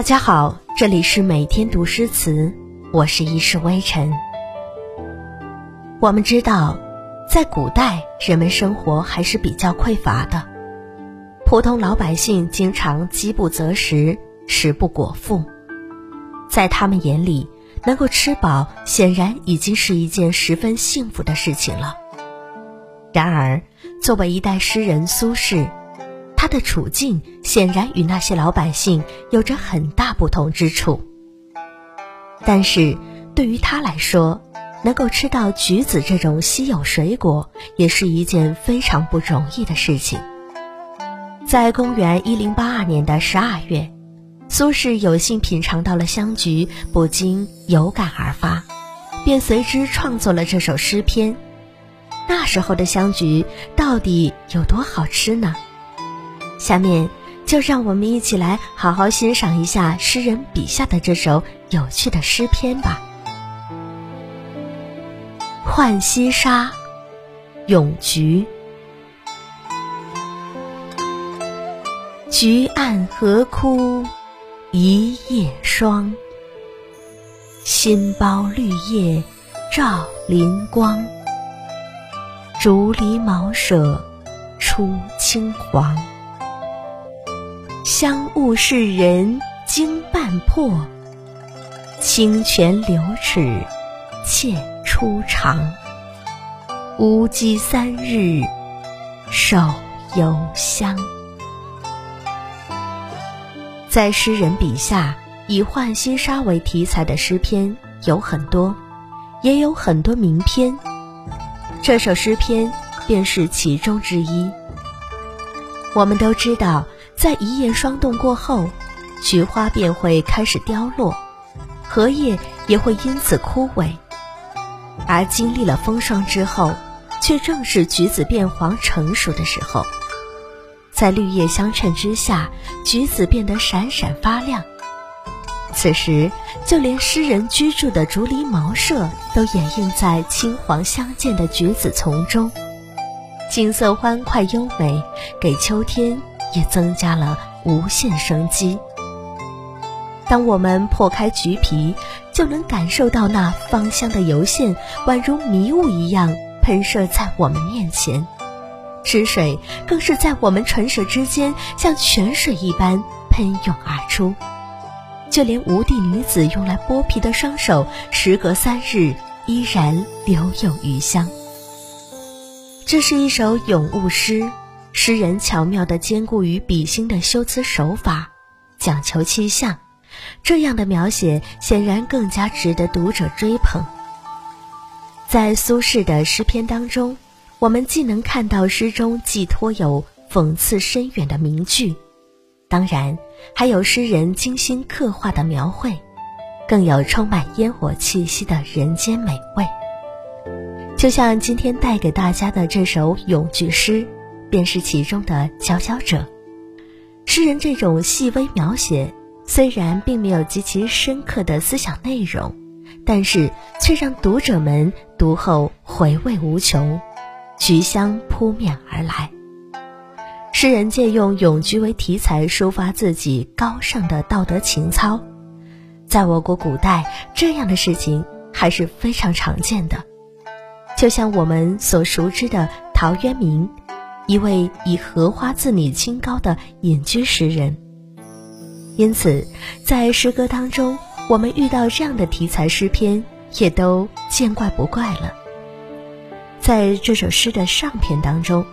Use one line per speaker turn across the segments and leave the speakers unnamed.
大家好，这里是每天读诗词，我是一世微尘。我们知道，在古代，人们生活还是比较匮乏的，普通老百姓经常饥不择食，食不果腹。在他们眼里，能够吃饱，显然已经是一件十分幸福的事情了。然而，作为一代诗人苏轼，他的处境显然与那些老百姓有着很大不同之处。但是，对于他来说，能够吃到橘子这种稀有水果，也是一件非常不容易的事情。在公元一零八二年的十二月，苏轼有幸品尝到了香橘，不禁有感而发，便随之创作了这首诗篇。那时候的香橘到底有多好吃呢？下面就让我们一起来好好欣赏一下诗人笔下的这首有趣的诗篇吧。《浣溪沙·咏菊》：菊暗何枯一夜霜，新苞绿叶照林光。竹篱茅舍出青黄，香雾世人惊半破，清泉流齿怯初尝。无鸡三日手犹香。在诗人笔下，以浣溪沙为题材的诗篇有很多，也有很多名篇。这首诗篇便是其中之一。我们都知道，在一夜霜冻过后，菊花便会开始凋落，荷叶也会因此枯萎。而经历了风霜之后，却正是橘子变黄成熟的时候。在绿叶相衬之下，橘子变得闪闪发亮。此时，就连诗人居住的竹篱茅舍都掩映在青黄相间的橘子丛中，景色欢快优美，给秋天也增加了无限生机。当我们破开橘皮，就能感受到那芳香的油线宛如迷雾一样喷射在我们面前，汁水更是在我们唇舌之间像泉水一般喷涌而出。就连吴地女子用来剥皮的双手，时隔三日依然留有余香。这是一首咏物诗，诗人巧妙地兼顾于笔心的修辞手法，讲求气象，这样的描写显然更加值得读者追捧。在苏轼的诗篇当中，我们既能看到诗中寄托有讽刺深远的名句。当然，还有诗人精心刻画的描绘，更有充满烟火气息的人间美味。就像今天带给大家的这首咏菊诗，便是其中的佼佼者。诗人这种细微描写，虽然并没有极其深刻的思想内容，但是却让读者们读后回味无穷，菊香扑面而来。诗人借用咏菊为题材，抒发自己高尚的道德情操。在我国古代，这样的事情还是非常常见的。就像我们所熟知的陶渊明，一位以荷花自拟清高的隐居诗人。因此，在诗歌当中，我们遇到这样的题材诗篇，也都见怪不怪了。在这首诗的上篇当中。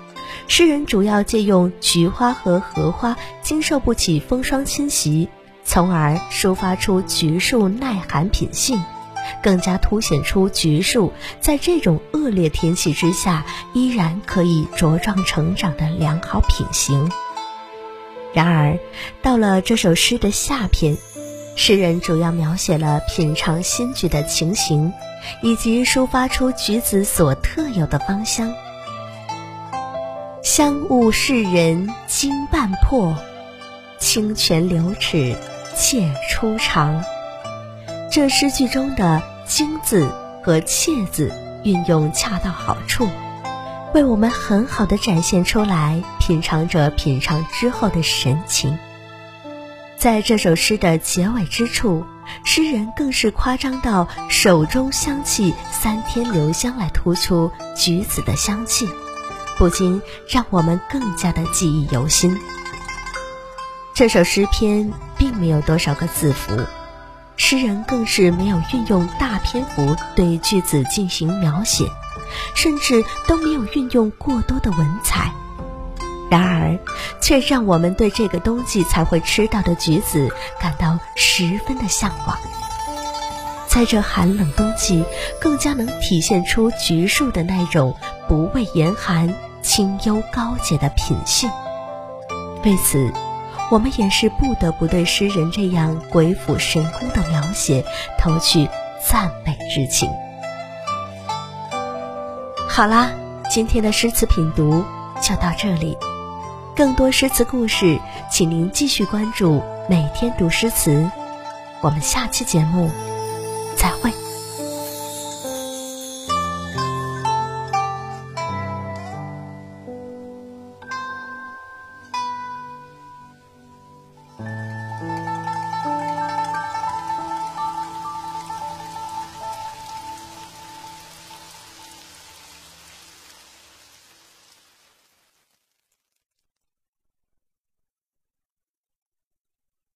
诗人主要借用菊花和荷花经受不起风霜侵袭，从而抒发出菊树耐寒品性，更加凸显出橘树在这种恶劣天气之下依然可以茁壮成长的良好品行。然而，到了这首诗的下篇，诗人主要描写了品尝新菊的情形，以及抒发出橘子所特有的芳香。香雾世人惊半破，清泉流齿怯初尝。这诗句中的“惊”字和“怯”字运用恰到好处，为我们很好的展现出来品尝者品尝之后的神情。在这首诗的结尾之处，诗人更是夸张到手中香气三天留香来突出橘子的香气，不禁让我们更加的记忆犹新。这首诗篇并没有多少个字符，诗人更是没有运用大篇幅对句子进行描写，甚至都没有运用过多的文采。然而，却让我们对这个冬季才会吃到的橘子感到十分的向往。在这寒冷冬季，更加能体现出橘树的那种不畏严寒、清幽高洁的品性。为此，我们也是不得不对诗人这样鬼斧神工的描写投去赞美之情。好啦，今天的诗词品读就到这里。更多诗词故事，请您继续关注《每天读诗词》。我们下期节目再会。